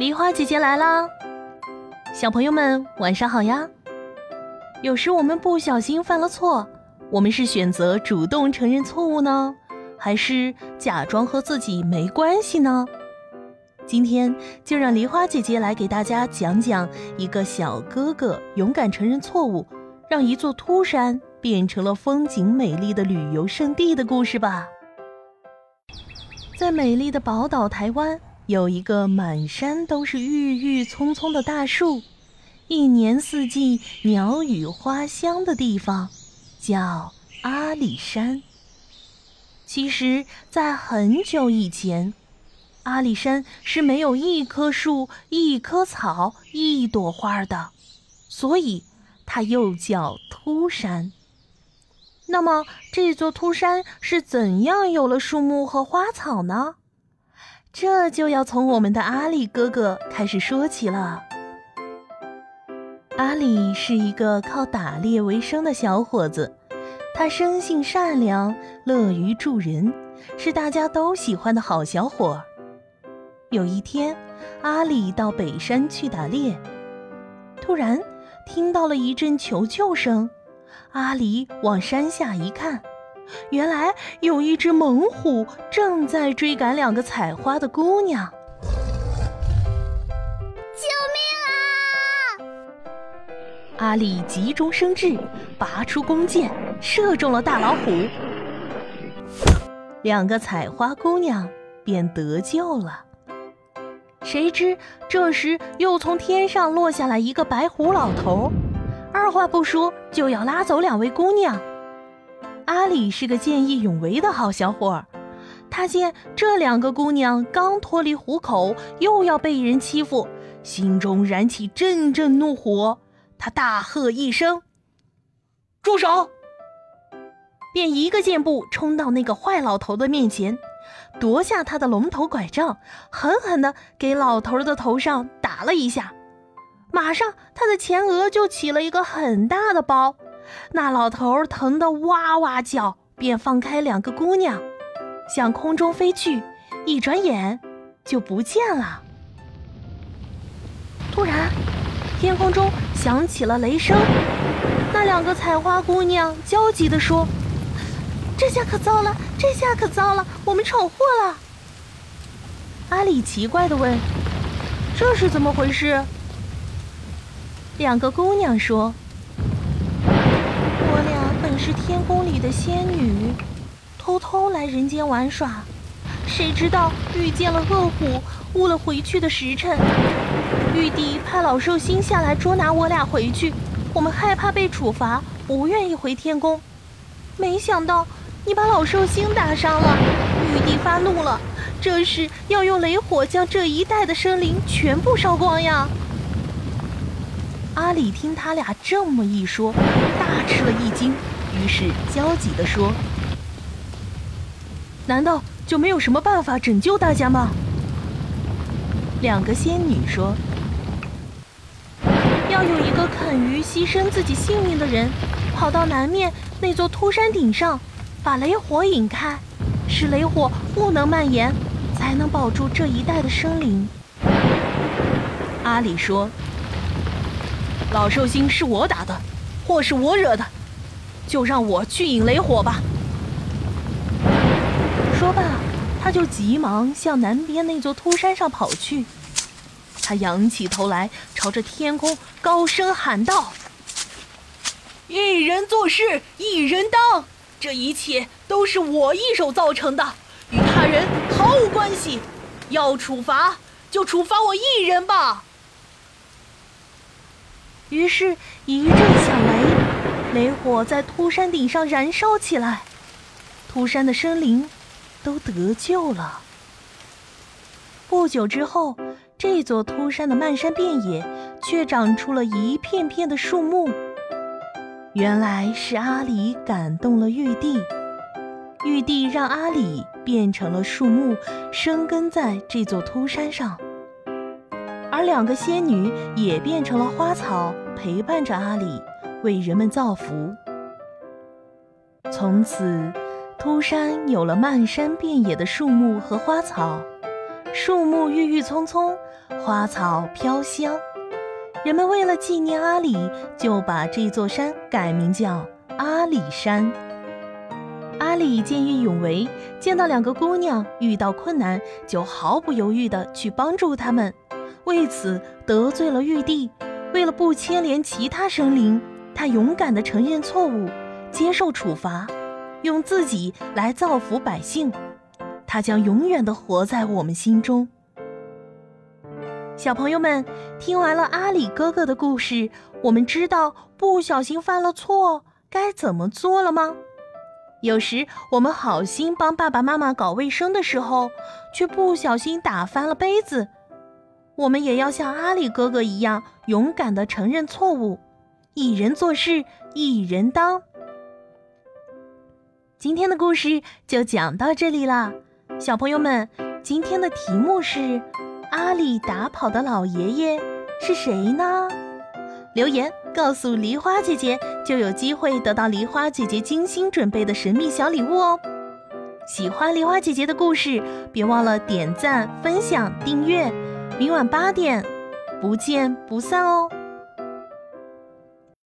梨花姐姐来啦！小朋友们晚上好呀。有时我们不小心犯了错，我们是选择主动承认错误呢，还是假装和自己没关系呢？今天就让梨花姐姐来给大家讲讲一个小哥哥勇敢承认错误，让一座秃山变成了风景美丽的旅游胜地的故事吧。在美丽的宝岛台湾。有一个满山都是郁郁葱葱的大树，一年四季鸟语花香的地方，叫阿里山。其实，在很久以前，阿里山是没有一棵树、一棵草、一朵花的，所以它又叫秃山。那么，这座秃山是怎样有了树木和花草呢？这就要从我们的阿里哥哥开始说起了。阿里是一个靠打猎为生的小伙子，他生性善良，乐于助人，是大家都喜欢的好小伙。有一天，阿里到北山去打猎，突然听到了一阵求救声，阿里往山下一看。原来有一只猛虎正在追赶两个采花的姑娘。救命啊！阿里急中生智，拔出弓箭，射中了大老虎。两个采花姑娘便得救了。谁知这时又从天上落下来一个白胡老头，二话不说就要拉走两位姑娘。阿里是个见义勇为的好小伙儿，他见这两个姑娘刚脱离虎口，又要被人欺负，心中燃起阵阵怒火。他大喝一声：“住手！”便一个箭步冲到那个坏老头的面前，夺下他的龙头拐杖，狠狠地给老头的头上打了一下，马上他的前额就起了一个很大的包。那老头疼得哇哇叫，便放开两个姑娘，向空中飞去，一转眼就不见了。突然，天空中响起了雷声，那两个采花姑娘焦急地说：“这下可糟了，这下可糟了，我们闯祸了。”阿里奇怪地问：“这是怎么回事？”两个姑娘说。是天宫里的仙女，偷偷来人间玩耍，谁知道遇见了恶虎，误了回去的时辰。玉帝派老寿星下来捉拿我俩回去，我们害怕被处罚，不愿意回天宫。没想到你把老寿星打伤了，玉帝发怒了，这是要用雷火将这一带的生灵全部烧光呀！阿里听他俩这么一说，大吃了一惊。于是焦急地说：“难道就没有什么办法拯救大家吗？”两个仙女说：“要有一个肯于牺牲自己性命的人，跑到南面那座秃山顶上，把雷火引开，使雷火不能蔓延，才能保住这一带的生灵。”阿里说：“老寿星是我打的，祸是我惹的。”就让我去引雷火吧。说罢，他就急忙向南边那座秃山上跑去。他仰起头来，朝着天空高声喊道：“一人做事一人当，这一切都是我一手造成的，与他人毫无关系。要处罚就处罚我一人吧。”于是，一阵响雷。在秃山顶上燃烧起来，秃山的生灵都得救了。不久之后，这座秃山的漫山遍野却长出了一片片的树木。原来是阿里感动了玉帝，玉帝让阿里变成了树木，生根在这座秃山上，而两个仙女也变成了花草，陪伴着阿里。为人们造福。从此，秃山有了漫山遍野的树木和花草，树木郁郁葱葱，花草飘香。人们为了纪念阿里，就把这座山改名叫阿里山。阿里见义勇为，见到两个姑娘遇到困难，就毫不犹豫地去帮助她们。为此得罪了玉帝，为了不牵连其他生灵，他勇敢地承认错误，接受处罚，用自己来造福百姓。他将永远的活在我们心中。小朋友们，听完了阿里哥哥的故事，我们知道不小心犯了错该怎么做了吗？有时我们好心帮爸爸妈妈搞卫生的时候，却不小心打翻了杯子。我们也要像阿里哥哥一样，勇敢地承认错误，一人做事一人当。今天的故事就讲到这里啦，小朋友们，今天的题目是：阿里打跑的老爷爷是谁呢？留言告诉梨花姐姐，就有机会得到梨花姐姐精心准备的神秘小礼物哦。喜欢梨花姐姐的故事，别忘了点赞、分享、订阅。明晚八点，不见不散哦。